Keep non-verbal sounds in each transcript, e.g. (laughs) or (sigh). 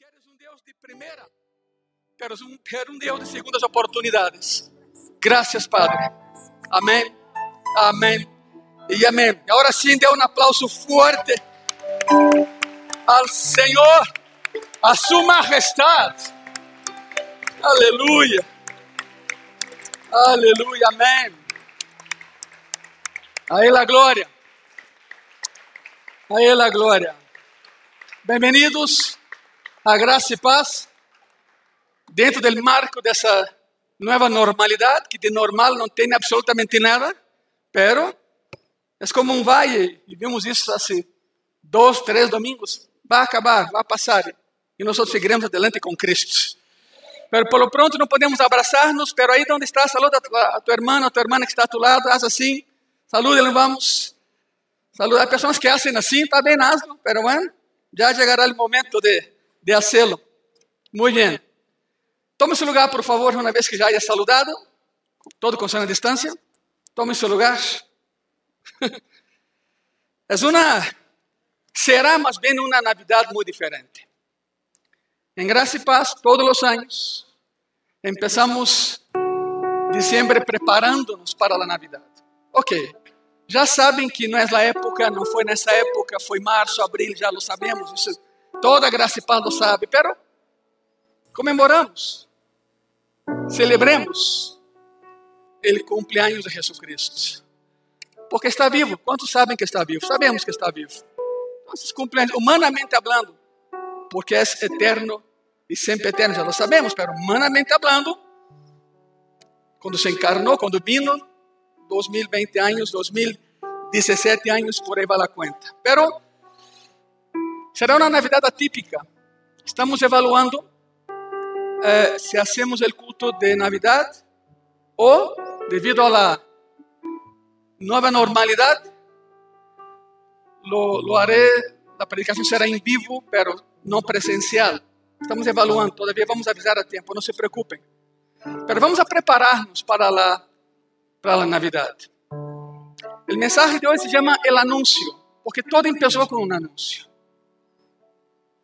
queres um Deus de primeira, quero um, quero um Deus de segundas oportunidades. Graças, Padre. Amém, amém e amém. Agora sim, dê um aplauso forte ao Senhor, a Sua Majestade. Aleluia, aleluia, amém. A Ele a glória, a Ele a glória. Bem-vindos a graça e paz dentro do marco dessa nova normalidade, que de normal não tem absolutamente nada, pero é como um vale, e vimos isso há dois, três domingos, vai acabar, vai passar, e nós seguiremos adelante com Cristo. Pero lo pronto não podemos abraçar-nos, pero aí onde está, saluda a tua, a tua irmã, a tua irmã que está a tu lado, haz assim, saluda, vamos. Saluda, há pessoas que fazem assim, está bem, hazlo, pero bueno, já chegará o momento de de hacerlo. Muy bien. Tome su lugar, por favor, una vez que ya haya saludado, todo con sana distancia. Tome su lugar. (laughs) Es una, será más bien una Navidad muy diferente. En Gracia y Paz, todos los años, empezamos diciembre preparándonos para la Navidad. Ok, já sabem que não é a época, não foi nessa época, foi março, abril, já lo sabemos, isso Toda graça e paz sabe, pero comemoramos, celebremos ele cumpleaños de Jesucristo. Porque está vivo. Quantos sabem que está vivo? Sabemos que está vivo. Esses cumpleaños, humanamente hablando, porque é eterno e sempre eterno, já lo sabemos, pero humanamente hablando, quando se encarnou, quando vino, 2020 anos, 2017 anos, por aí vai a conta. Pero Será uma Navidad atípica. Estamos evaluando eh, se hacemos o culto de Navidad ou, devido a la nueva normalidad, lo, lo haré, la predicación será en vivo, pero no presencial. Estamos evaluando, todavía vamos a avisar a tiempo, no se preocupen. Pero vamos a prepararnos para la, para la Navidad. El mensaje de hoy se llama El Anuncio, porque todo empezó con un anuncio.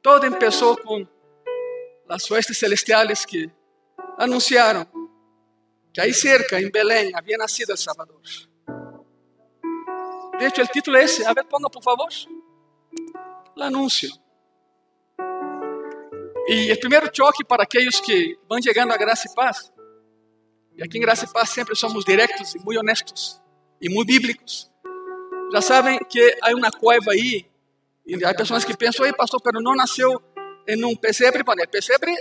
Todo empezó con las huestes celestiales que anunciaron que ahí cerca, en Belén, había nacido el Salvador. De hecho, el título es ese. A ver, ponga por favor. El anuncio. E o primeiro choque para aqueles que vão chegando a graça e paz, e aqui em graça e paz sempre somos diretos e muito honestos e muito bíblicos, já sabem que há uma cueva aí há pessoas que pensam, ei pastor, pero não nasceu em um pesebre. Bueno, el pesebre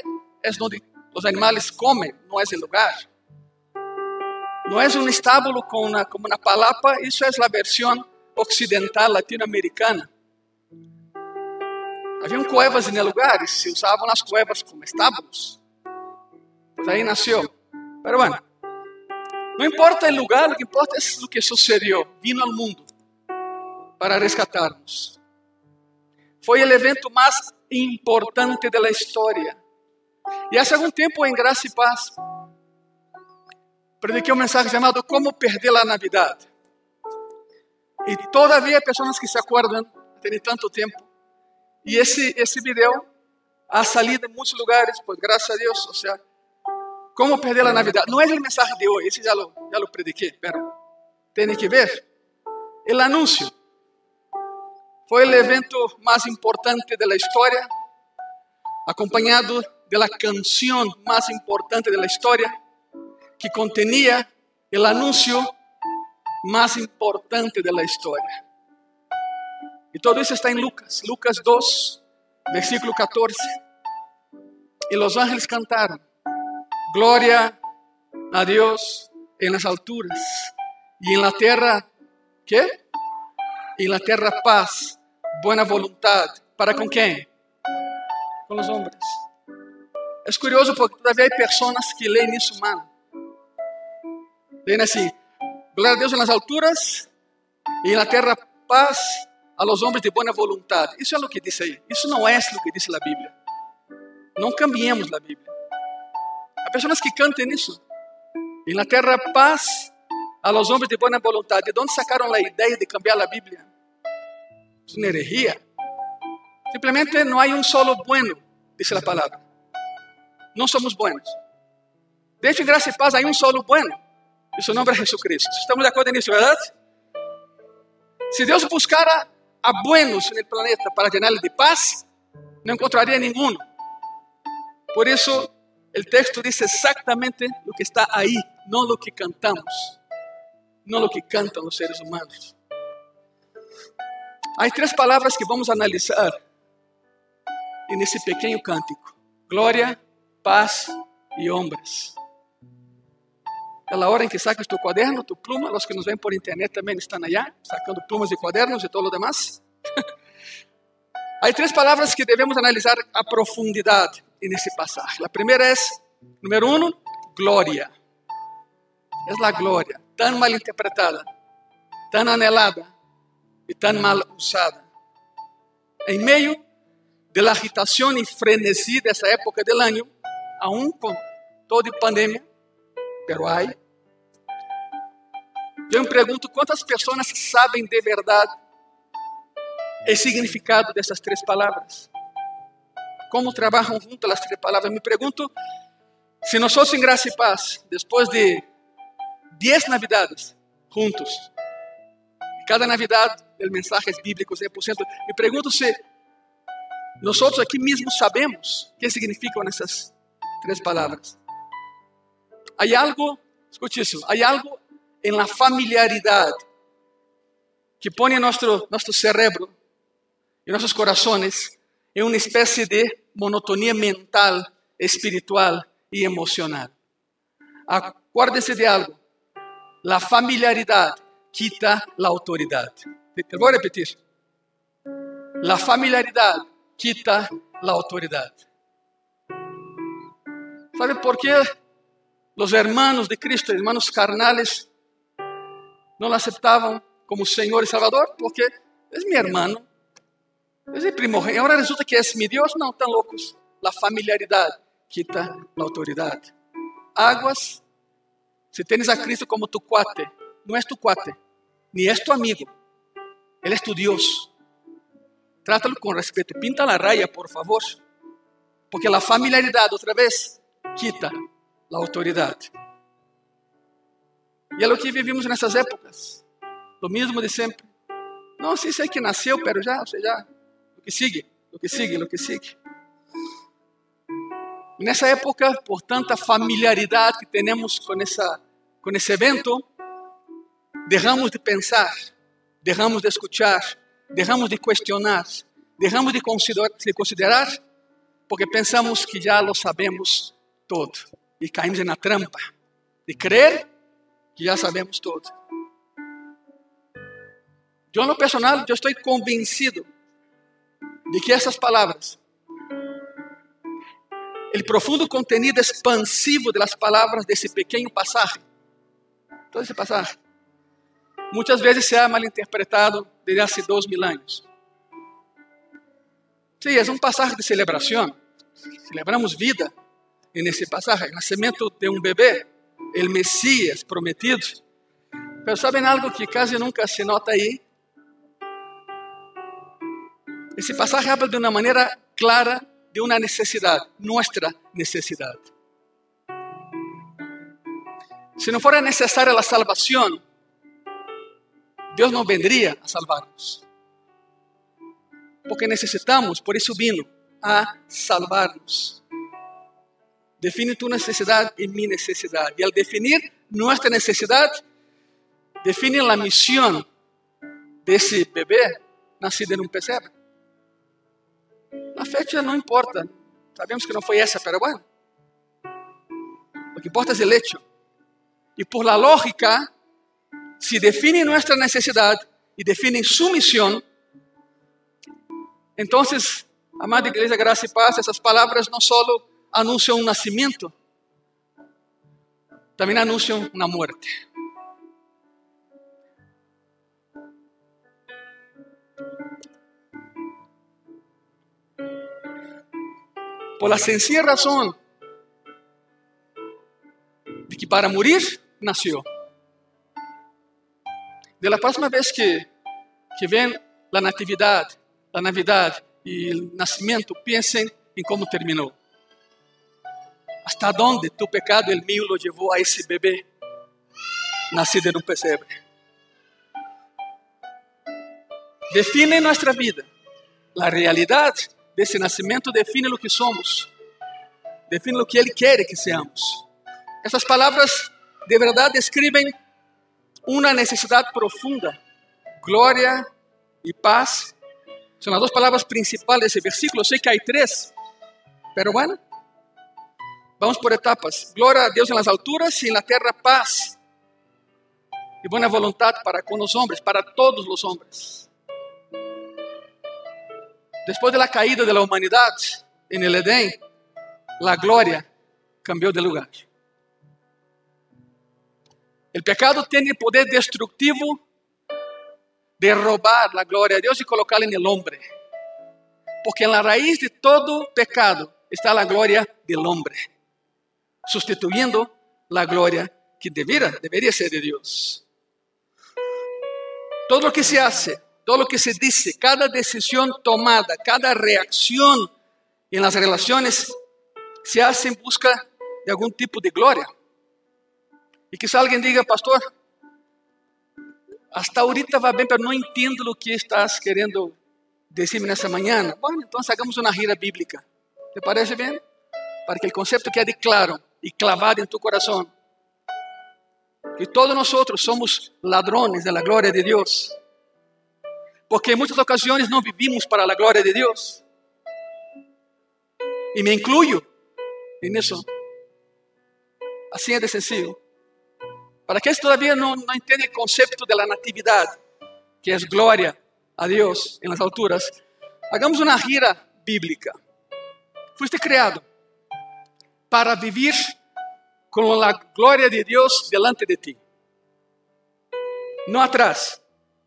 é onde os animais comem, não é o lugar. Não é um estábulo com uma, como uma palapa, isso é a versão ocidental latino-americana. Haviam cuevas em lugares, se usavam as cuevas como estábulos. Pues aí nasceu. Pero bueno, não importa o lugar, o que importa é o que sucedeu. Vino ao mundo para resgatarnos. Foi o evento mais importante da história. E há algum tempo, em Graça e Paz, prediquei um mensagem chamado Como Perder a Navidade. E todavia, pessoas que se acordam, tem tanto tempo. E esse, esse vídeo ha salido em muitos lugares, pois graças a Deus, ou seja, como perder a Navidade. Não é o mensagem de hoje, esse já lo, já lo prediquei, pero tem que ver. O anúncio. Foi o evento mais importante da história, acompanhado da canção mais importante da história, que contenía o anúncio mais importante da história. E todo isso está em Lucas, Lucas 2, versículo 14. E os ángeles cantaram: Glória a Deus em las alturas e em la terra, ¿qué? e na terra paz, boa vontade. ¿Para com quem? Com os homens. É curioso porque todavia há pessoas que leem isso mal. Leem assim: Glória a Deus nas alturas e na terra paz a los homens de boa vontade. Isso é o que diz aí. Isso não é o que diz a Bíblia. Não cambiemos a Bíblia. Há pessoas que cantem isso. E na terra paz a los hombres de buena voluntad. ¿De dónde sacaron la idea de cambiar la Biblia? Es una herejía. Simplemente no hay un solo bueno, dice la palabra. No somos buenos. De hecho, en gracia y paz hay un solo bueno, y su nombre es Jesucristo. ¿Estamos de acuerdo en eso, verdad? Si Dios buscara a buenos en el planeta para llenarle de paz, no encontraría ninguno. Por eso el texto dice exactamente lo que está ahí, no lo que cantamos, no lo que cantan los seres humanos. Hay tres palabras que vamos a analizar en ese pequeño cántico. Gloria, paz y hombres. É a hora em que sacas tu cuaderno, tu pluma, os que nos ven por internet também estão allá, sacando plumas e cuadernos e todo lo demás. Há três palavras que devemos analisar a profundidade nesse passagem. A primeira é, número um, glória. É a glória, tão mal interpretada, tão anelada e tão mal usada. Em meio da agitação e frenesi dessa época do ano, aún com toda a pandemia, pero hay. Eu me pergunto quantas pessoas sabem de verdade o significado dessas três palavras. Como trabalham juntas as três palavras. Me pergunto se nós em graça e paz, depois de dez navidades juntos, cada navidade el mensajes bíblicos 100%, me pergunto se nós aqui mesmo sabemos o que significam essas três palavras. Hay algo, escuche eso, hay algo en la familiaridad que pone nuestro, nuestro cerebro y nuestros corazones en una especie de monotonía mental, espiritual y emocional. Acuérdese de algo, la familiaridad quita la autoridad. Te voy a repetir. La familiaridad quita la autoridad. ¿Sabe por qué los hermanos de Cristo, hermanos carnales, lo aceptaban como Señor y Salvador porque es mi hermano, es el primogénito. Ahora resulta que es mi Dios. No, tan locos. La familiaridad quita la autoridad. Aguas, si tienes a Cristo como tu cuate, no es tu cuate, ni es tu amigo. Él es tu Dios. Trátalo con respeto. Pinta la raya, por favor. Porque la familiaridad, otra vez, quita a autoridade. E é o que vivimos nessas épocas. O mesmo de sempre. Não, sim, sei que nasceu, pero já, ou seja, o que sigue, o que sigue, o que sigue. Nessa época, por tanta familiaridade que temos com, essa, com esse evento, deixamos de pensar, deixamos de escuchar, deixamos de questionar, deixamos de considerar, de considerar porque pensamos que já lo sabemos todo e caímos na trampa de crer que já sabemos tudo. Eu, no personal, eu estou convencido de que essas palavras, o profundo contenido expansivo das palavras desse pequeno passagem, todo esse passagem, muitas vezes se ha malinterpretado desde há dois mil anos. Sim, é um passagem de celebração. Celebramos vida, en ese pasaje, el de un bebé, el Mesías prometido. Pero ¿saben algo que casi nunca se nota ahí? Ese pasaje habla de una manera clara de una necesidad, nuestra necesidad. Si no fuera necesaria la salvación, Dios no vendría a salvarnos. Porque necesitamos, por eso vino a salvarnos. Define tu necesidad y mi necesidad. Y al definir nuestra necesidad, define la misión de ese bebé nacido en un pesebre. La fecha no importa. Sabemos que no fue esa, pero bueno. Lo que importa es el hecho. Y por la lógica, si define nuestra necesidad y define su misión, entonces, amada iglesia, gracia y paz, esas palabras no solo anunciam um nascimento, também anunciam uma morte. Por la sencilla razão de que para morir nasceu. De la próxima vez que, que la natividade, la navidade e o nascimento, pensem em como terminou. ¿Hasta dónde tu pecado, el mío, lo llevó a ese bebé nacido en un pesebre? Define nuestra vida. La realidad de ese nacimiento define lo que somos. Define lo que Él quiere que seamos. Estas palabras de verdad describen una necesidad profunda. Gloria y paz son las dos palabras principales de ese versículo. Sé que hay tres, pero bueno, Vamos por etapas. Glória a Deus nas alturas e na terra paz e boa vontade para com os homens, para todos os homens. Depois da caída da humanidade em el Edén, a glória cambiou de lugar. O pecado o poder destrutivo de roubar a glória de Deus e colocá-la no homem. Porque na raiz de todo pecado está a glória do homem sustituyendo la gloria que debiera, debería ser de Dios. Todo lo que se hace, todo lo que se dice, cada decisión tomada, cada reacción en las relaciones se hace en busca de algún tipo de gloria. Y quizá alguien diga, pastor, hasta ahorita va bien, pero no entiendo lo que estás queriendo decirme esta mañana. Bueno, entonces hagamos una gira bíblica. ¿Te parece bien? Para que el concepto quede claro e clavado em tu coração. Que todos nós somos ladrones da glória de Deus. Porque em muitas ocasiões não vivimos para a glória de Deus. E me incluyo nisso. Assim é de sencillo. Para aqueles que todavía não, não entendem o conceito da natividade, que é glória a Deus em las alturas, hagamos uma gira bíblica. Fuiste criado para vivir com a glória de Deus delante de ti. Não atrás,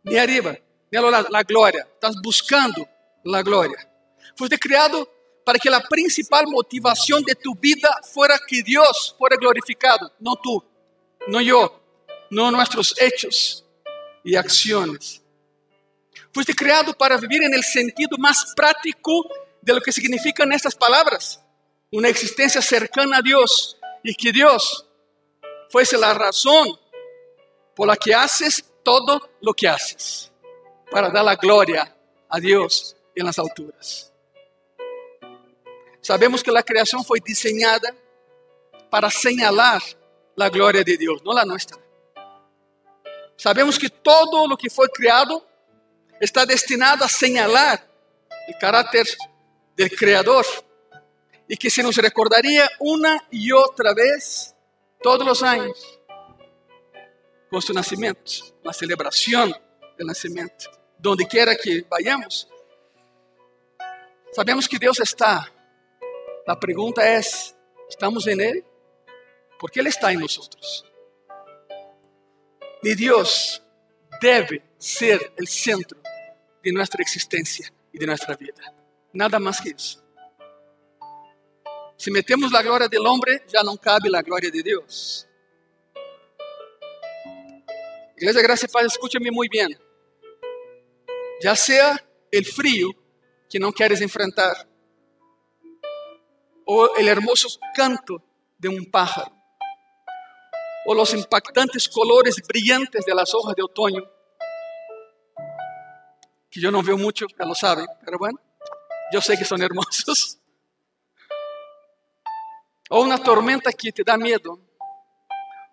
nem arriba, nem ao lado, a glória. Estás buscando a glória. Foste criado para que a principal motivação de tu vida fuera que Deus fuera glorificado, não tu, não eu, não nossos hechos e ações. Fuiste criado para vivir en el sentido más práctico de lo que significan estas palabras una existencia cercana a Dios y que Dios fuese la razón por la que haces todo lo que haces, para dar la gloria a Dios en las alturas. Sabemos que la creación fue diseñada para señalar la gloria de Dios, no la nuestra. Sabemos que todo lo que fue creado está destinado a señalar el carácter del Creador y que se nos recordaría una y otra vez todos los años con su nacimiento, la celebración del nacimiento, donde quiera que vayamos. Sabemos que Dios está. La pregunta es, ¿estamos en Él? Porque Él está en nosotros. Y Dios debe ser el centro de nuestra existencia y de nuestra vida. Nada más que eso. Se metemos a glória do homem, já não cabe a glória de Deus. Igreja Graça e Paz, escute-me muito bem. Já seja o frio que não queres enfrentar, ou o hermoso canto de um pájaro, ou os impactantes colores brilhantes de las hojas de otoño, que eu não vejo muito, já lo sabem, mas bueno, eu sei que são hermosos. ou uma tormenta que te dá medo,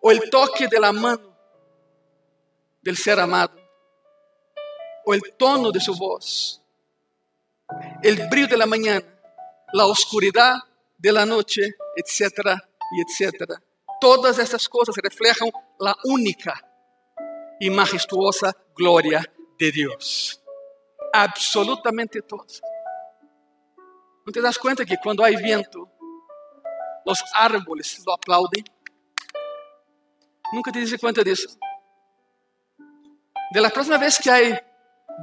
ou o toque de la mano del ser amado, ou o tono de sua voz, o brilho de la mañana, la oscuridad de la noche, etc. y etc. Todas essas coisas reflejam a única e majestuosa glória de Deus. Absolutamente todas. Não te das conta que quando há vento, os árboles lo aplaudem. Nunca te diste conta disso. De la próxima vez que há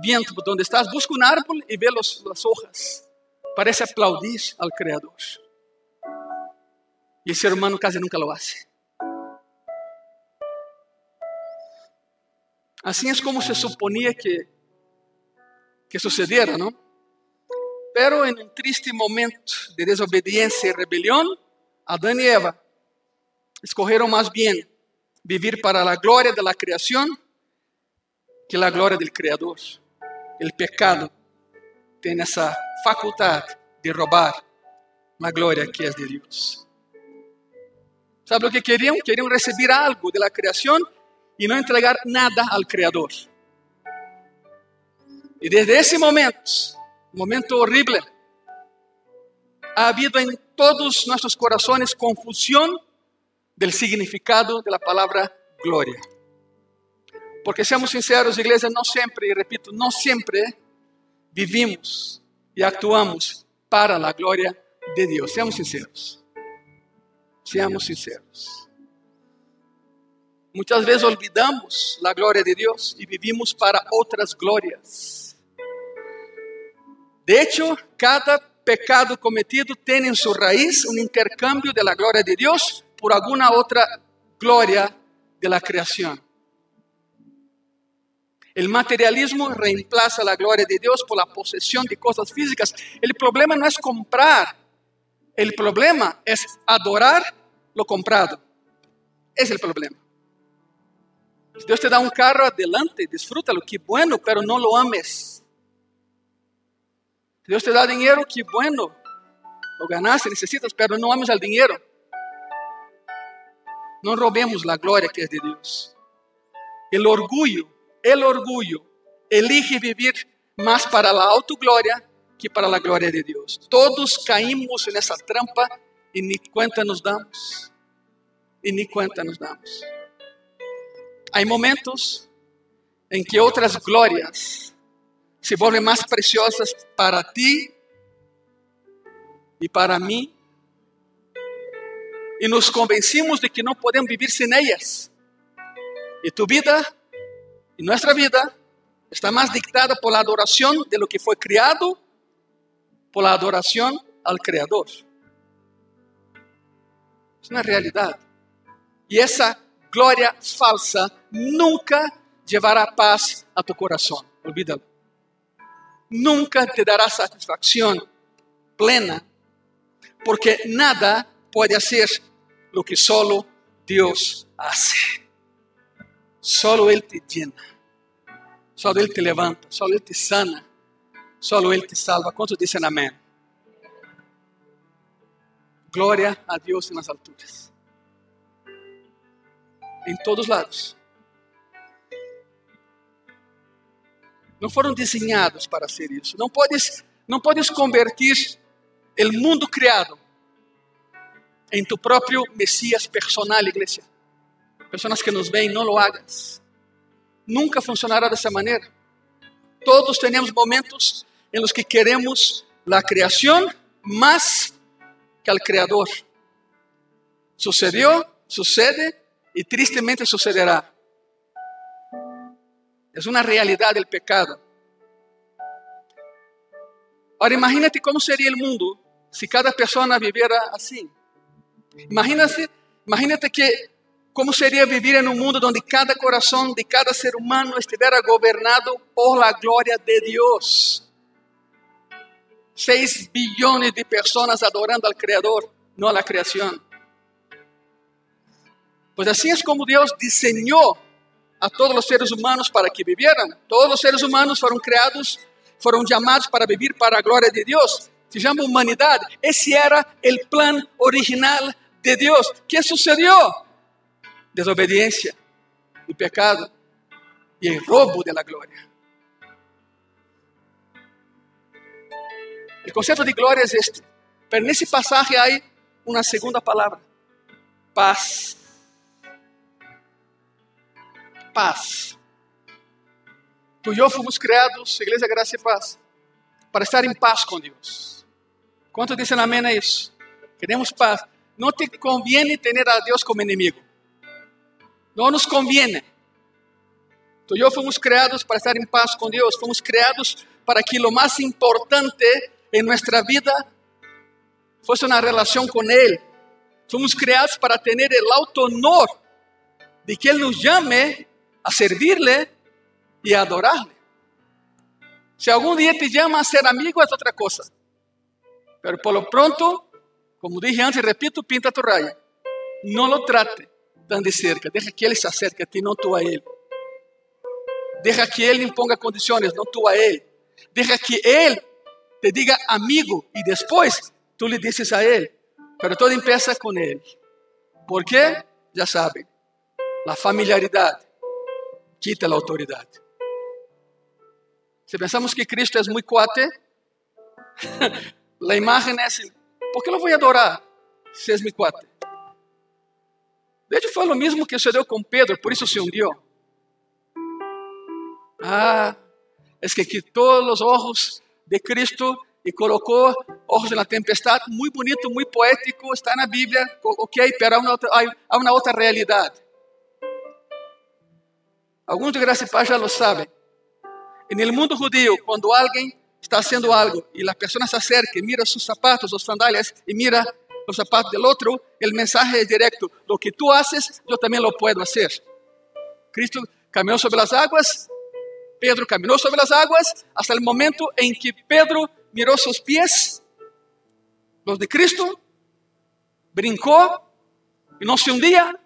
viento por donde estás, busca um árbol e vê los, las hojas. Parece aplaudir ao Criador. E o ser humano quase nunca lo hace. Assim é como se suponia que, que sucediera, não? Pero en un triste momento de desobediencia y rebelión, Adán y Eva escogieron más bien vivir para la gloria de la creación que la gloria del Creador. El pecado tiene esa facultad de robar la gloria que es de Dios. ¿Sabe lo que querían? Querían recibir algo de la creación y no entregar nada al Creador. Y desde ese momento, momento horrible, ha habido en todos nuestros corazones confusión del significado de la palabra gloria. Porque seamos sinceros, iglesia, no siempre, y repito, no siempre vivimos y actuamos para la gloria de Dios. Seamos sinceros. Seamos sinceros. Muchas veces olvidamos la gloria de Dios y vivimos para otras glorias. De hecho, cada pecado cometido tiene en su raíz un intercambio de la gloria de Dios por alguna otra gloria de la creación. El materialismo reemplaza la gloria de Dios por la posesión de cosas físicas. El problema no es comprar, el problema es adorar lo comprado. Es el problema. Si Dios te da un carro adelante, disfrútalo, qué bueno, pero no lo ames. Si Dios te da dinero, qué bueno. Lo ganaste, necesitas, pero no ames al dinero. No robemos la gloria que es de Dios. El orgullo, el orgullo elige vivir más para la autogloria que para la gloria de Dios. Todos caímos en esa trampa y ni cuenta nos damos. Y ni cuenta nos damos. Hay momentos en que otras glorias se vuelven más preciosas para ti y para mí. Y nos convencimos de que no podemos vivir sin ellas. Y tu vida y nuestra vida está más dictada por la adoración de lo que fue criado, por la adoración al Creador. Es una realidad. Y esa gloria falsa nunca llevará paz a tu corazón. Olvídalo. Nunca te dará satisfacción plena, porque nada puede hacer lo que solo Dios hace. Solo Él te llena, solo Él te levanta, solo Él te sana, solo Él te salva. ¿Cuántos dicen amén? Gloria a Dios en las alturas. En todos lados. Não foram desenhados para ser isso. Não podes, não podes convertir o mundo criado em tu próprio Messias personal, igreja. Pessoas que nos veem, não lo hagas. Nunca funcionará dessa maneira. Todos temos momentos em los que queremos a criação mais que al Criador. Sucedió, sucede y tristemente sucederá. Es una realidad del pecado. Ahora imagínate cómo sería el mundo si cada persona viviera así. Imagínate, imagínate que cómo sería vivir en un mundo donde cada corazón de cada ser humano estuviera gobernado por la gloria de Dios. 6 billones de personas adorando al Creador, no a la creación. Pues así es como Dios diseñó a todos los seres humanos para que vivieran. Todos los seres humanos fueron creados, fueron llamados para vivir para la gloria de Dios. Se llama humanidad. Ese era el plan original de Dios. ¿Qué sucedió? Desobediencia y pecado y el robo de la gloria. El concepto de gloria es este. En ese pasaje hay una segunda palabra. Paz. Paz. Tú y yo fuimos creados, Iglesia Gracia y Paz, para estar en paz con Dios. ¿Cuántos dicen amén a eso? Queremos paz. No te conviene tener a Dios como enemigo. No nos conviene. Tú y yo fuimos creados para estar en paz con Dios. Fuimos creados para que lo más importante en nuestra vida fuese una relación con Él. Somos creados para tener el auto honor de que Él nos llame a servirle y a adorarle. Si algún día te llama a ser amigo es otra cosa. Pero por lo pronto, como dije antes, repito, pinta tu raya. No lo trate tan de cerca. Deja que Él se acerque a ti, no tú a Él. Deja que Él imponga condiciones, no tú a Él. Deja que Él te diga amigo y después tú le dices a Él. Pero todo empieza con Él. ¿Por qué? Ya saben. La familiaridad quita la autoridad. Si pensamos que Cristo es muy cuate, (laughs) la imagen es, ¿por qué lo voy a adorar si es mi cuate? De hecho, fue lo mismo que sucedió con Pedro, por eso se hundió. Ah, es que quitó los ojos de Cristo y colocó ojos en la tempestad. Muy bonito, muy poético, está en la Biblia, ok, pero hay una otra, hay, hay una otra realidad. Alguns de graça e paz já lo sabem. El mundo judío, cuando alguien está haciendo algo y la persona se acerca mira sus zapatos o sandalias y mira los zapatos del otro, el mensaje es directo. Lo que tú haces, yo también lo puedo hacer. Cristo caminó sobre las aguas, Pedro caminó sobre las aguas, hasta el momento en que Pedro miró sus pies, los de Cristo, brincó y no se hundía,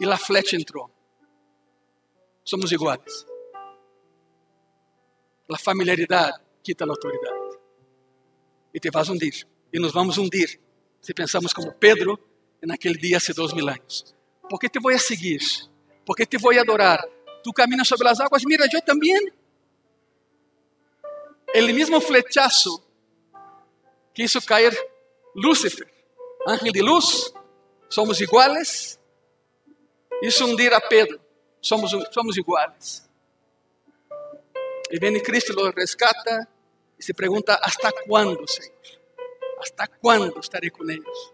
y la flecha entró. Somos iguales. La familiaridad quita la autoridad. Y te vas a hundir. Y nos vamos a hundir si pensamos como Pedro en aquel día hace dos mil años. ¿Por qué te voy a seguir? ¿Por qué te voy a adorar? Tú caminas sobre las aguas, mira, yo también. El mismo flechazo que hizo caer Lúcifer, ángel de luz, somos iguales. Hizo hundir a Pedro, somos, somos iguales. Y viene Cristo, lo rescata y se pregunta, ¿hasta cuándo, Señor? ¿Hasta cuándo estaré con ellos?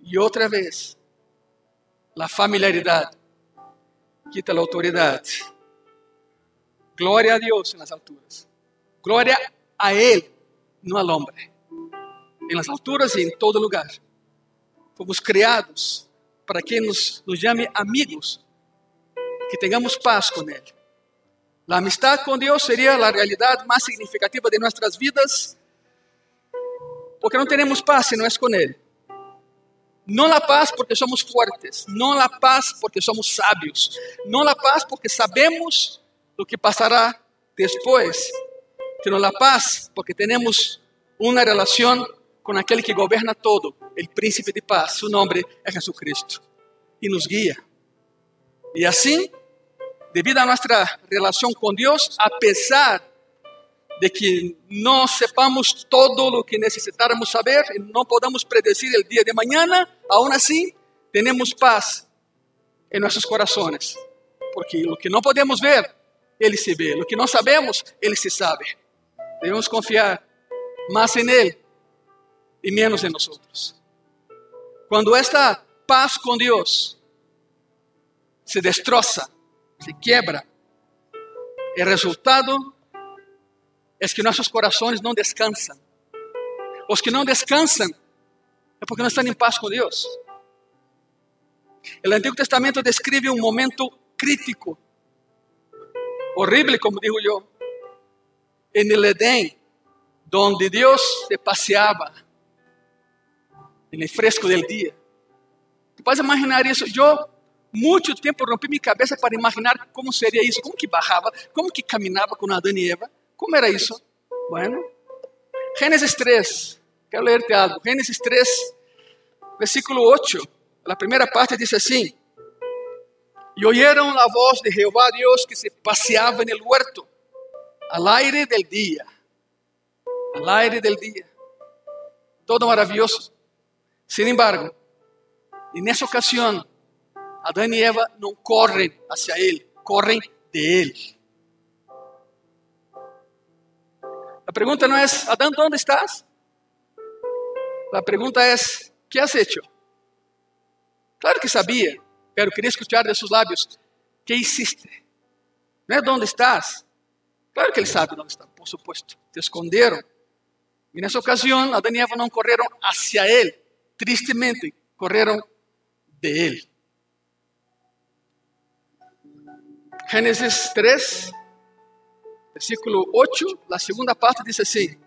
Y otra vez, la familiaridad quita la autoridad. Gloria a Dios en las alturas. Gloria a no al hombre. En las alturas y en todo lugar. Fomos criados para que nos, nos llame amigos, que tengamos paz con Él. La amistad con Dios sería la realidad más significativa de nuestras vidas, porque no tenemos paz si no es con Él. No la paz porque somos fuertes, no la paz porque somos sabios, no la paz porque sabemos lo que pasará después, sino la paz porque tenemos una relación con aquel que gobierna todo, el príncipe de paz, su nombre es Jesucristo, y nos guía. Y así debido a nuestra relación con Dios, a pesar de que no sepamos todo lo que necesitáramos saber y no podamos predecir el día de mañana, aún así tenemos paz en nuestros corazones. Porque lo que no podemos ver, Él se ve. Lo que no sabemos, Él se sabe. Debemos confiar más en Él y menos en nosotros. Cuando esta paz con Dios se destroza, se quiebra. El resultado es que nuestros corazones no descansan. Los que no descansan es porque no están en paz con Dios. El Antiguo Testamento describe un momento crítico, horrible, como digo yo, en el Edén, donde Dios se paseaba en el fresco del día. ¿Tú puedes imaginar eso? Yo muito tempo rompi minha cabeça para imaginar como seria isso, como que barrava, como que caminhava com Adão e Eva, como era isso? Bueno, Gênesis 3, quero ler-te algo. Gênesis 3, versículo 8, a primeira parte diz assim: E oyeron a voz de Jehová Deus que se passeava en el huerto, al aire del día, al aire del día. Todo maravilhoso. Sin embargo, en esa ocasión, Adão e Eva não correm hacia Ele, correm de Ele. A pergunta não é, Adão, onde estás? A pergunta é, que has hecho? Claro que sabia, pero queria escuchar de seus lábios, que hiciste? Não é onde estás? Claro que ele sabe onde está, por supuesto. Te esconderam. E nessa ocasião, Adão e Eva não correram hacia ele, tristemente, correram de ele. Génesis 3, Versículo 8, la segunda parte dice así.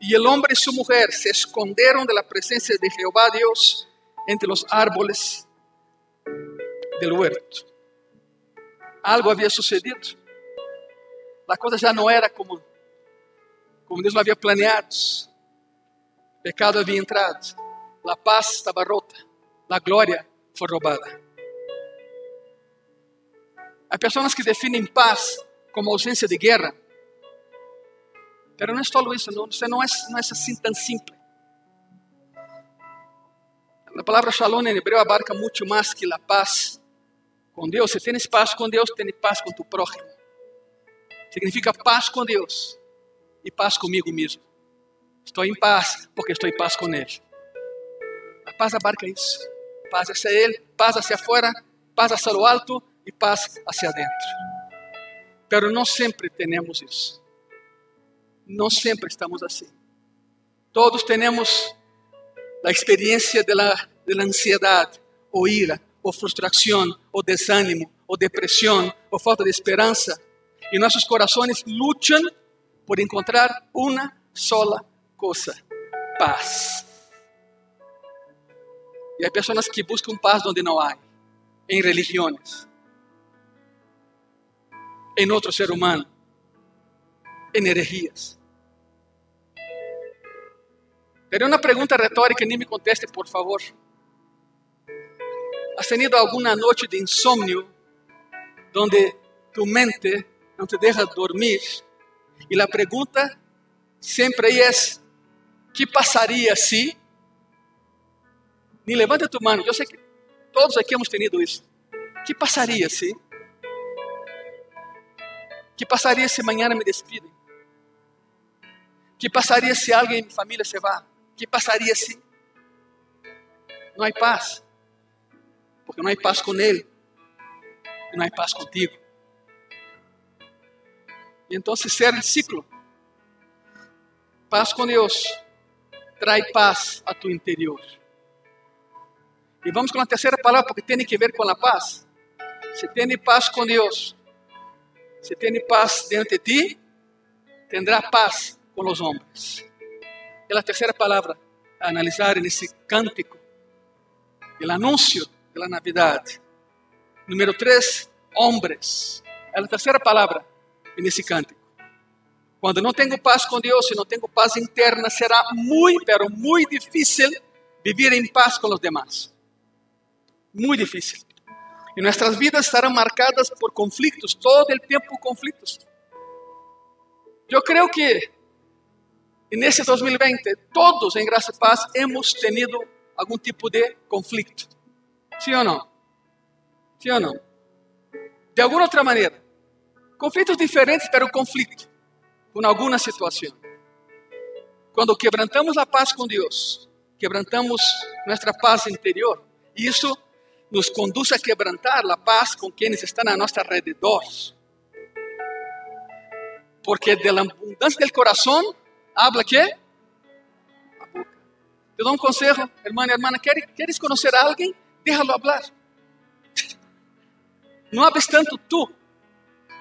Y el hombre y su mujer se escondieron de la presencia de Jehová Dios entre los árboles del huerto. Algo había sucedido. La cosa ya no era como, como Dios lo había planeado. El pecado había entrado. La paz estaba rota. La gloria fue robada. Hay personas que definen paz como ausencia de guerra. Pero no es solo eso, no, no, es, no es así tan simple. La palabra shalom en hebreo abarca mucho más que la paz con Dios. Si tienes paz con Dios, tienes paz con tu prójimo. Significa paz con Dios y paz conmigo mismo. Estoy en paz porque estoy en paz con Él. La paz abarca eso. Paz hacia Él, paz hacia afuera, paz hacia lo alto y paz hacia adentro. Pero no siempre tenemos eso. No siempre estamos así. Todos tenemos la experiencia de la, de la ansiedad o ira o frustración o desánimo o depresión o falta de esperanza. Y nuestros corazones luchan por encontrar una sola cosa, paz. Y hay personas que buscan paz donde no hay, en religiones, en otro ser humano, en herejías. Pero una pregunta retórica, ni me conteste, por favor. ¿Has tenido alguna noche de insomnio donde tu mente no te deja dormir? Y la pregunta siempre es, ¿qué pasaría si? Ni levanta tu mano, yo sé que todos aquí hemos tenido eso. ¿Qué pasaría si? ¿Qué pasaría si mañana me despiden? ¿Qué pasaría si alguien en mi familia se va? ¿Qué pasaría si? No hay paz. Porque no hay paz con Él. Y no hay paz contigo. Y entonces cierra el ciclo. Paz con Dios trae paz a tu interior. Y vamos con la tercera palabra porque tiene que ver con la paz. Si tiene paz con Dios, si tiene paz dentro de ti, tendrá paz con los hombres. Y la tercera palabra a analizar en ese cántico, el anuncio de la Navidad. Número tres, hombres. Es la tercera palabra en ese cántico. Cuando no tengo paz con Dios y no tengo paz interna, será muy, pero muy difícil vivir en paz con los demás. Muy difícil. Y nuestras vidas estarán marcadas por conflictos, todo el tiempo conflictos. Yo creo que en ese 2020 todos en Gracia y Paz hemos tenido algún tipo de conflicto. ¿Sí o no? ¿Sí o no? De alguna otra manera. Conflictos diferentes, pero conflicto con alguna situación. Cuando quebrantamos la paz con Dios, quebrantamos nuestra paz interior. Y eso nos conduce a quebrantar la paz con quienes están a nuestro alrededor. Porque de la abundancia del corazón habla qué? La boca. Te doy un consejo, hermana y hermana, ¿quieres conocer a alguien? Déjalo hablar. No hables tanto tú.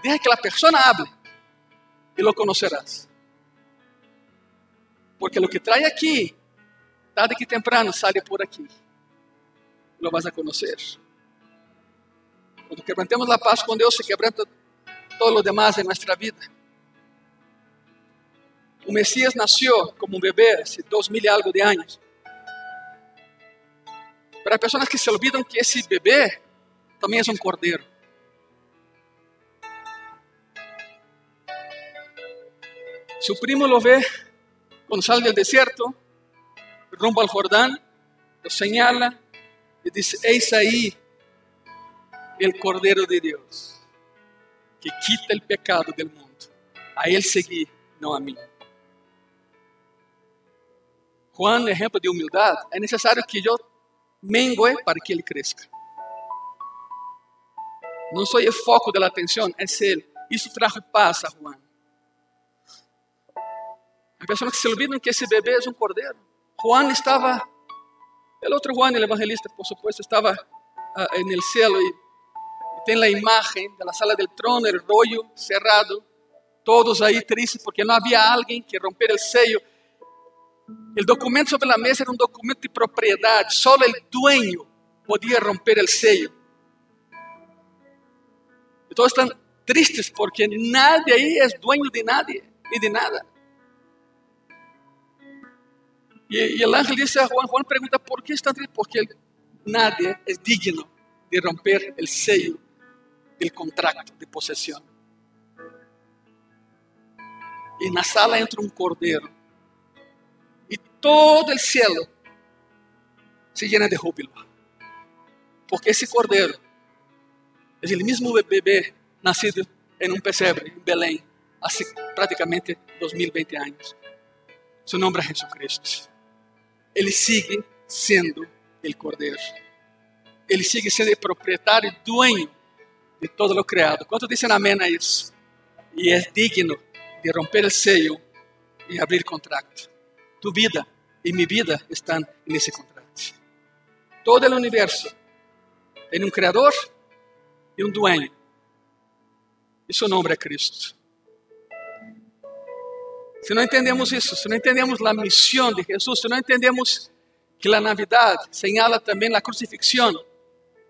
Deja que la persona hable y lo conocerás. Porque lo que trae aquí, tarde que temprano, sale por aquí lo vas a conocer. Cuando quebrantemos la paz con Dios, se quebranta todo lo demás en nuestra vida. O Mesías nació como un bebé hace dos mil y algo de años. Pero hay personas que se olvidan que ese bebé también es un cordero. Su primo lo ve cuando sale del desierto, rumbo al Jordán, lo señala e diz: Eis aí o Cordeiro de Deus, que quita o pecado do mundo. A ele seguir, não a mim. Juan, exemplo de humildade, é necessário que eu mengue para que ele cresça. Não sou o foco da atenção, é ele. Isso trajo paz a Juan. Há pessoas que se olvidam que esse bebê é um cordeiro. Juan estava El otro Juan, el evangelista, por supuesto, estaba uh, en el cielo y, y tiene la imagen de la sala del trono, el rollo cerrado, todos ahí tristes porque no había alguien que romper el sello. El documento sobre la mesa era un documento de propiedad, solo el dueño podía romper el sello. Y todos están tristes porque nadie ahí es dueño de nadie ni de nada. Y, el ángel dice a Juan, Juan pregunta, ¿por qué están tristes? Porque nadie es digno de romper el sello del contrato de posesión. Y en la sala entra un cordero. Y todo el cielo se llena de júbilo. Porque ese cordero es el mismo bebé nacido en un pesebre en Belén hace prácticamente 2020 años. Su nombre es Jesucristo. Él sigue siendo el cordero. Él sigue siendo el propietario y dueño de todo lo creado. ¿Cuántos dicen amén a eso? Y es digno de romper el sello y abrir contrato. Tu vida y mi vida están en ese contrato. Todo el universo tiene un creador y un dueño. Y su nombre es Cristo. Si no entendemos eso, si no entendemos la misión de Jesús, si no entendemos que la Navidad señala también la crucifixión,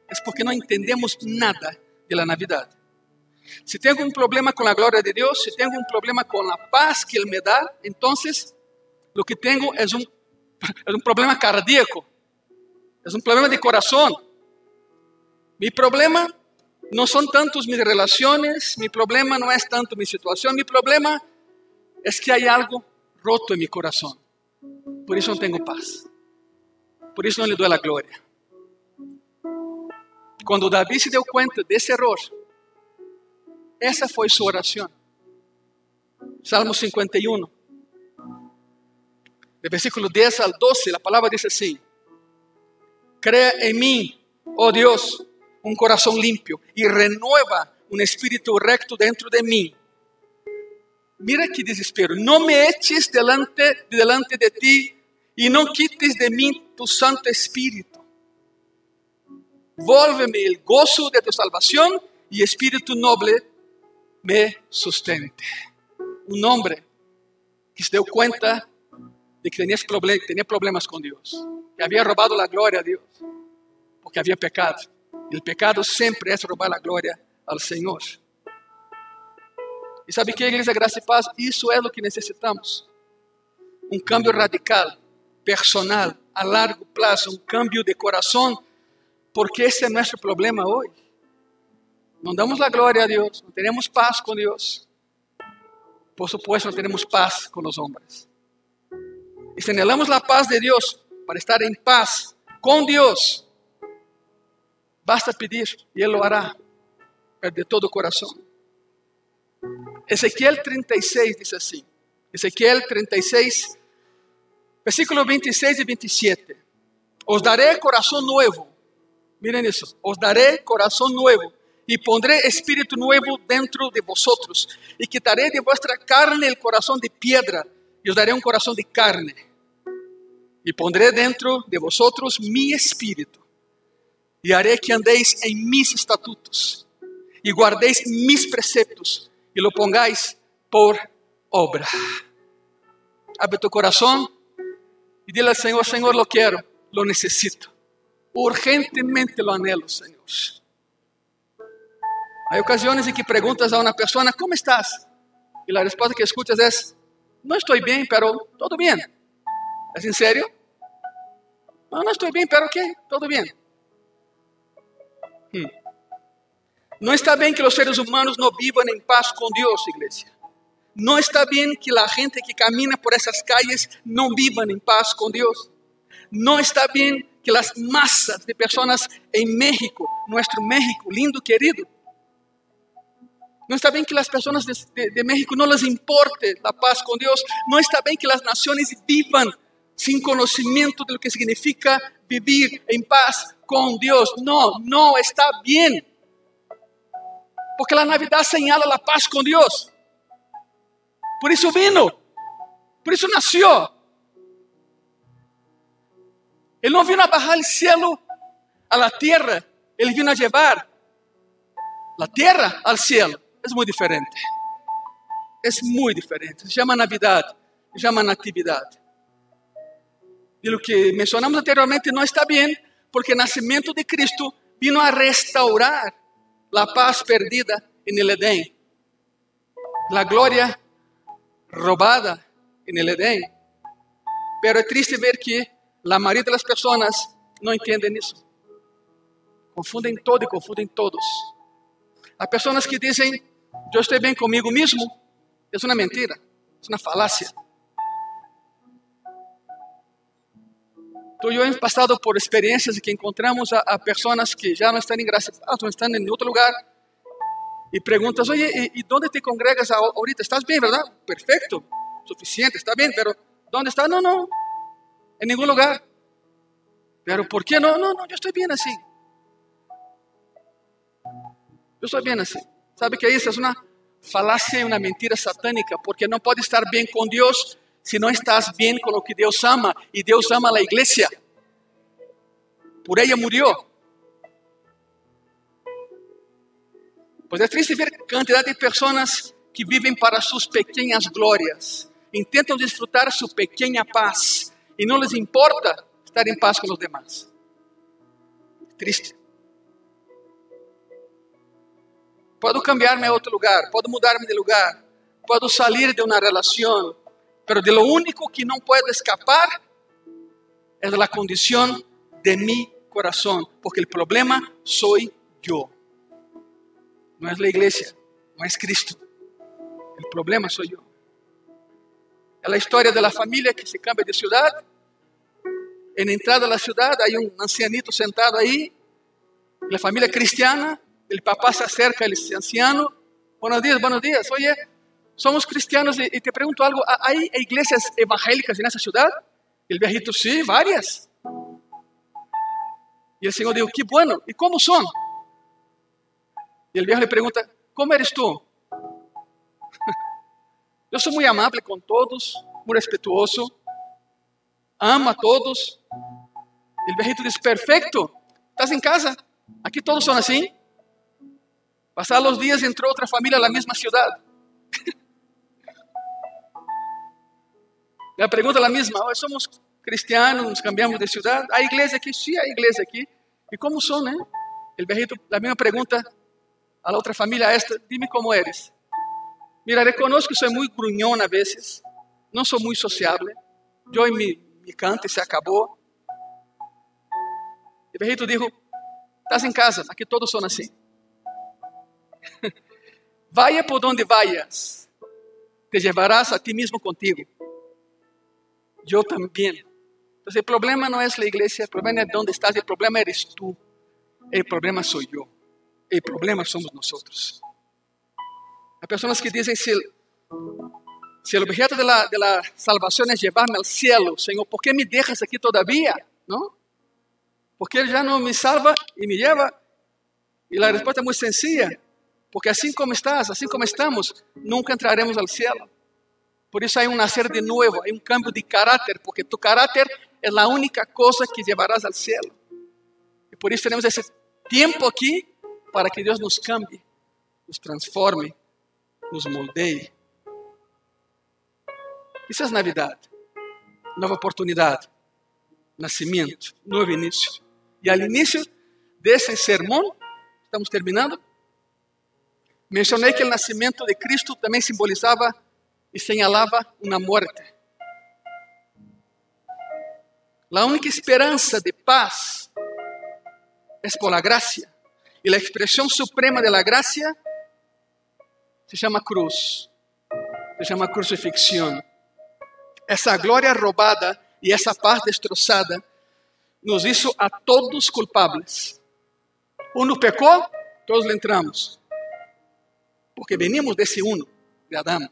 es porque no entendemos nada de la Navidad. Si tengo un problema con la gloria de Dios, si tengo un problema con la paz que Él me da, entonces lo que tengo es un, (laughs) es un problema cardíaco, es un problema de corazón. Mi problema no son tantos mis relaciones, mi problema no es tanto mi situación, mi problema es que hay algo roto en mi corazón. Por eso no tengo paz. Por eso no le doy la gloria. Cuando David se dio cuenta de ese error, esa fue su oración. Salmo 51, de versículo 10 al 12, la palabra dice así, crea en mí, oh Dios, un corazón limpio y renueva un espíritu recto dentro de mí. Mira qué desespero, no me eches delante, delante de ti y no quites de mí tu santo espíritu. Vuélveme el gozo de tu salvación y espíritu noble me sustente. Un hombre que se dio cuenta de que tenía, tenía problemas con Dios, que había robado la gloria a Dios, porque había pecado. El pecado siempre es robar la gloria al Señor. ¿Y sabe qué, Iglesia Gracia y Paz? Eso es lo que necesitamos. Un cambio radical, personal, a largo plazo, un cambio de corazón, porque ese es nuestro problema hoy. No damos la gloria a Dios, no tenemos paz con Dios. Por supuesto, no tenemos paz con los hombres. Y si anhelamos la paz de Dios para estar en paz con Dios, basta pedir y Él lo hará de todo corazón. Ezequiel 36 dice así. Ezequiel 36, versículos 26 y 27. Os daré corazón nuevo. Miren eso. Os daré corazón nuevo y pondré espíritu nuevo dentro de vosotros y quitaré de vuestra carne el corazón de piedra y os daré un corazón de carne y pondré dentro de vosotros mi espíritu y haré que andéis en mis estatutos y guardéis mis preceptos y lo pongáis por obra. Abre tu corazón y dile al Señor, Señor, lo quiero, lo necesito. Urgentemente lo anhelo, Señor. Hay ocasiones en que preguntas a una persona, ¿cómo estás? Y la respuesta que escuchas es, no estoy bien, pero todo bien. ¿Es en serio? No, no estoy bien, pero ¿qué? Todo bien. Hmm. No está bien que los seres humanos no vivan en paz con Dios, iglesia. No está bien que la gente que camina por esas calles no vivan en paz con Dios. No está bien que las masas de personas en México, nuestro México, lindo, querido, no está bien que las personas de, México no les importe la paz con Dios. No está bien que las naciones vivan sin conocimiento de lo que significa vivir en paz con Dios. No, no está bien. Porque la Navidad señala la paz con Dios. Por eso vino. Por eso nació. Él no vino a bajar el cielo a la tierra. Él vino a llevar la tierra al cielo es muy diferente. é muito diferente. Se chama Navidade, se chama Natividade. E o que mencionamos anteriormente não está bem, porque o nascimento de Cristo vino a restaurar a paz perdida em el Edén, a glória roubada em el Edén. Pero é triste ver que a maioria das pessoas não entendem isso. Confundem todo e confundem todos. Há pessoas que dizem, eu estou bem comigo mesmo. É uma mentira, é uma falácia. Tu e eu hemos passado por experiências em que encontramos a, a pessoas que já não estão em graça, não estão em outro lugar. E perguntas, oye, e, e onde te congregas ahorita? ¿Estás bem, verdade? Perfeito, suficiente, está bem, pero ¿dónde está? Não, não, em nenhum lugar. Pero ¿por qué no? No, no, yo estoy bien así. Yo estoy bien así. ¿Sabe que isso é uma falácia e uma mentira satânica? Porque não pode estar bem com Deus se não estás bem com o que Deus ama. E Deus ama a igreja. Por ela murió. Pois é triste ver quantidade de pessoas que vivem para suas pequenas glórias, intentam desfrutar sua pequena paz e não lhes importa estar em paz com os demais. Triste. Posso cambiar-me a outro lugar, posso mudar-me de lugar, posso sair de uma relação, mas de lo único que não pode escapar é da condição de mi coração, porque o problema sou eu. Não é a igreja, não é Cristo. O problema sou eu. É a história da família que se cambia de cidade en entrada a la ciudad hay un ancianito sentado ahí, la familia cristiana, el papá se acerca al anciano, buenos días, buenos días, oye, somos cristianos y, te pregunto algo, ¿hay iglesias evangélicas en esa ciudad? El viejito, sí, varias. Y el Señor dijo, qué bueno, ¿y cómo son? Y el viejo le pregunta, ¿cómo eres tú? (laughs) Yo soy muy amable con todos, muy respetuoso, amo a todos, o viejito diz: Perfeito, estás em casa. Aqui todos são assim. Passados os dias, entrou outra família na mesma cidade. A pergunta é a mesma: somos cristianos, nos cambiamos de cidade. A igreja aqui, sim, a igreja aqui. E como são, né? O viejito, a mesma pergunta a outra família, esta: Dime como eres. Mira, reconozco que sou muito grunhão a vezes, não sou muito sociável. Eu me, me canto e se acabou. O rei dijo, estás em casa, aqui todos são assim. (laughs) Vaya por donde vayas, te llevarás a ti mesmo contigo. Eu também. Então, o problema não é a igreja, o problema é onde estás, o problema eres tu. O problema sou eu. O problema somos nós. Há pessoas que dizem: se, se o objeto de la, de la salvação é levar-me ao cielo, Senhor, ¿por que me deixas aqui todavia? Não? Porque Ele já não me salva e me leva. E a resposta é muito sencilla. Porque assim como estás, assim como estamos, nunca entraremos ao céu. Por isso há um nascer de novo, há um cambio de caráter, porque tu caráter é a única coisa que levarás ao céu. E por isso temos esse tempo aqui para que Deus nos cambie, nos transforme, nos moldeie. Isso é Navidade, nova oportunidade, nascimento, novo início. E ao início desse sermão, estamos terminando, mencionei que o nascimento de Cristo também simbolizava e señalava uma morte. A única esperança de paz é por la gracia. E a expressão suprema de la gracia se chama cruz, se chama crucifixión. Essa glória roubada e essa paz destroçada nos hizo a todos culpables. Uno pecou, todos le entramos. Porque venimos desse uno, de Adão.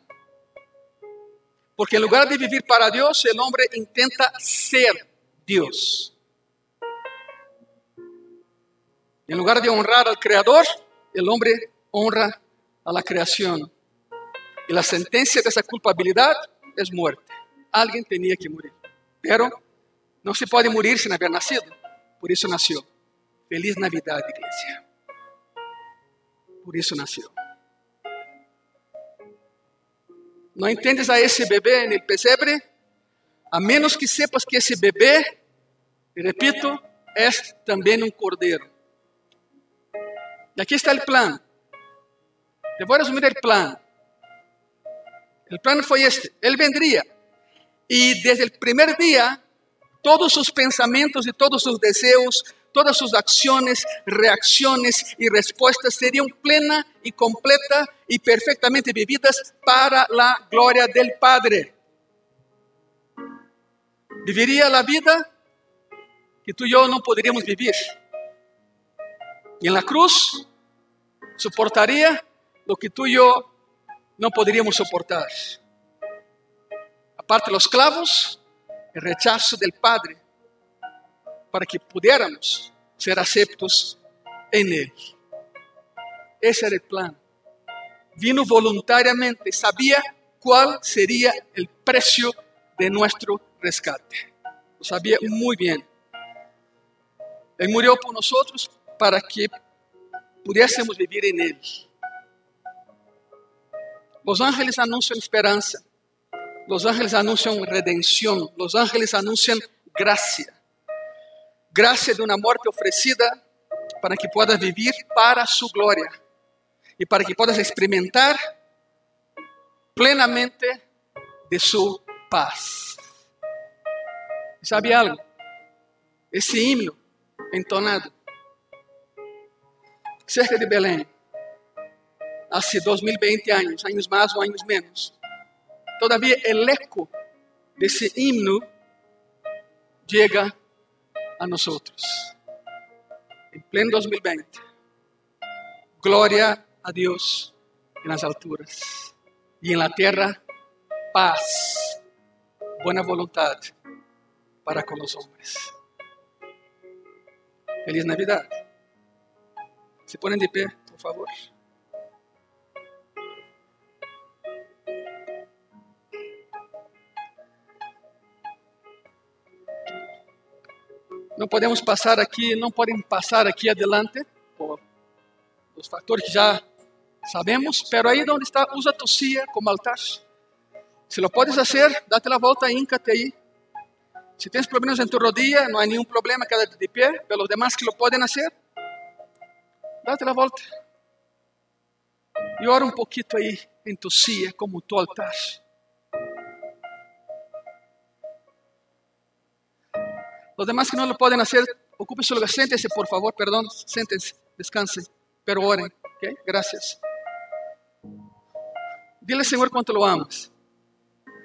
Porque em lugar de vivir para Deus, o homem intenta ser Deus. Em lugar de honrar al Creador, o homem honra a la creación. E a sentencia de esa culpabilidade é muerte. Alguém tinha que morir. Pero não se pode morir sem haver nascido. Por isso nasceu. Feliz Navidade, igreja. Por isso nasceu. Não entendes a esse bebê no pesebre, a menos que sepas que esse bebê, repito, é também um cordeiro. E aqui está o plano. Te vou resumir o plano. O plano foi este: ele vendria e desde o primeiro dia, todos sus pensamientos y todos sus deseos, todas sus acciones, reacciones y respuestas serían plena y completa y perfectamente vividas para la gloria del Padre. Viviría la vida que tú y yo no podríamos vivir. Y en la cruz soportaría lo que tú y yo no podríamos soportar aparte los clavos, el rechazo del Padre, para que pudiéramos ser aceptos en Él. Ese era el plan. Vino voluntariamente, sabía cuál sería el precio de nuestro rescate. Lo sabía muy bien. Él murió por nosotros para que pudiésemos vivir en Él. Los ángeles anuncian esperanza. Los ángeles anuncian redención, los ángeles anuncian gracia. Gracia de una muerte ofrecida para que puedas vivir para su gloria y para que puedas experimentar plenamente de su paz. ¿Sabe algo? Ese himno entonado cerca de Belém, hace 2020 años, años más o años menos, Todavía el eco de ese himno llega a nosotros. En pleno 2020. Gloria a Dios en las alturas y en la tierra paz, buena voluntad para con los hombres. Feliz Navidad. Se ponen de pie, por favor. Não podemos passar aqui, não podem passar aqui adelante, por os fatores que já sabemos, pero aí onde está, usa tu silla como altar. Se lo puedes hacer, date la volta, híncate aí. Se tens problemas em tu rodilla, não há nenhum problema, quédate de pé. Pelos demás que lo podem fazer, date la volta. E ora um pouquinho aí em tu silla como tu altar. Los demás que no lo pueden hacer, ocupen su lugar. Siéntese, por favor, perdón. Siéntense, descansen, pero oren. ¿okay? Gracias. Dile, Señor, cuánto lo amas,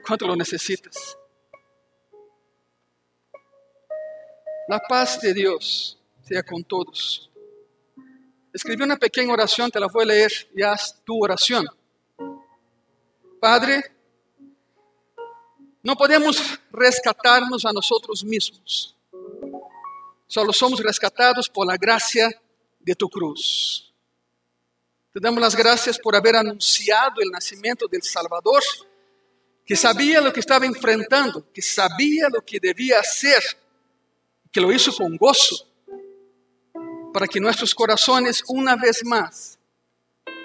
cuánto lo necesitas. La paz de Dios sea con todos. Escribí una pequeña oración, te la voy a leer y haz tu oración. Padre, no podemos rescatarnos a nosotros mismos. Solo somos rescatados por la gracia de tu cruz. Te damos las gracias por haber anunciado el nacimiento del Salvador, que sabía lo que estaba enfrentando, que sabía lo que debía hacer, que lo hizo con gozo, para que nuestros corazones una vez más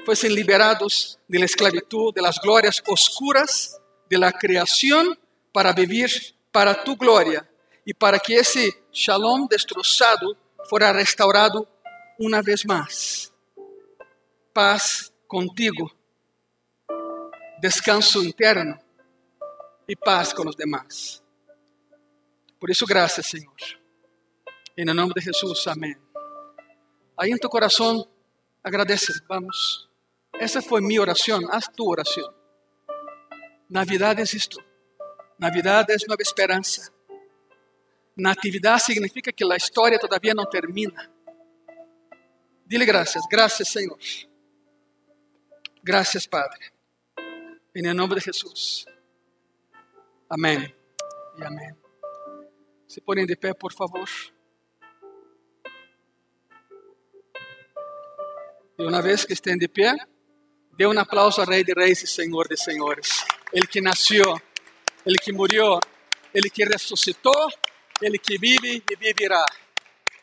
fuesen liberados de la esclavitud, de las glorias oscuras de la creación, para vivir para tu gloria y para que ese shalom destrozado fuera restaurado una vez más. Paz contigo, descanso interno y paz con los demás. Por eso, gracias, Señor. En el nombre de Jesús, amén. Ahí en tu corazón, agradece, vamos. Esa fue mi oración, haz tu oración. Navidad es esto. Navidad es nueva esperanza. Natividade significa que a história todavia não termina. Dile graças, graças Senhor. Graças Padre. Em nome de Jesus. Amém e amém. Se porem de pé, por favor. E uma vez que estén de pé, dê um aplauso ao Rei de Reis e Senhor de Senhores. Ele que nasceu, ele que morreu, ele que ressuscitou Ele que vive e viverá.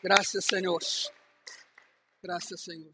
Graças, Senhor. Graças, Senhor.